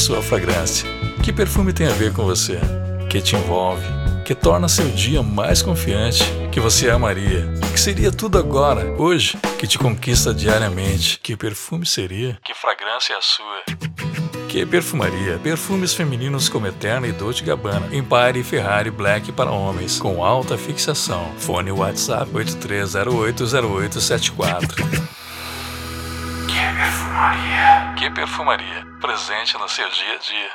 sua fragrância. Que perfume tem a ver com você? Que te envolve? Que torna seu dia mais confiante? Que você amaria? Que seria tudo agora, hoje? Que te conquista diariamente? Que perfume seria? Que fragrância é a sua? Que perfumaria? Perfumes femininos como Eterna e Dolce Gabbana, Empire e Ferrari Black para homens, com alta fixação. Fone WhatsApp 83080874. Que perfumaria? Que perfumaria? Presente no seu dia a dia.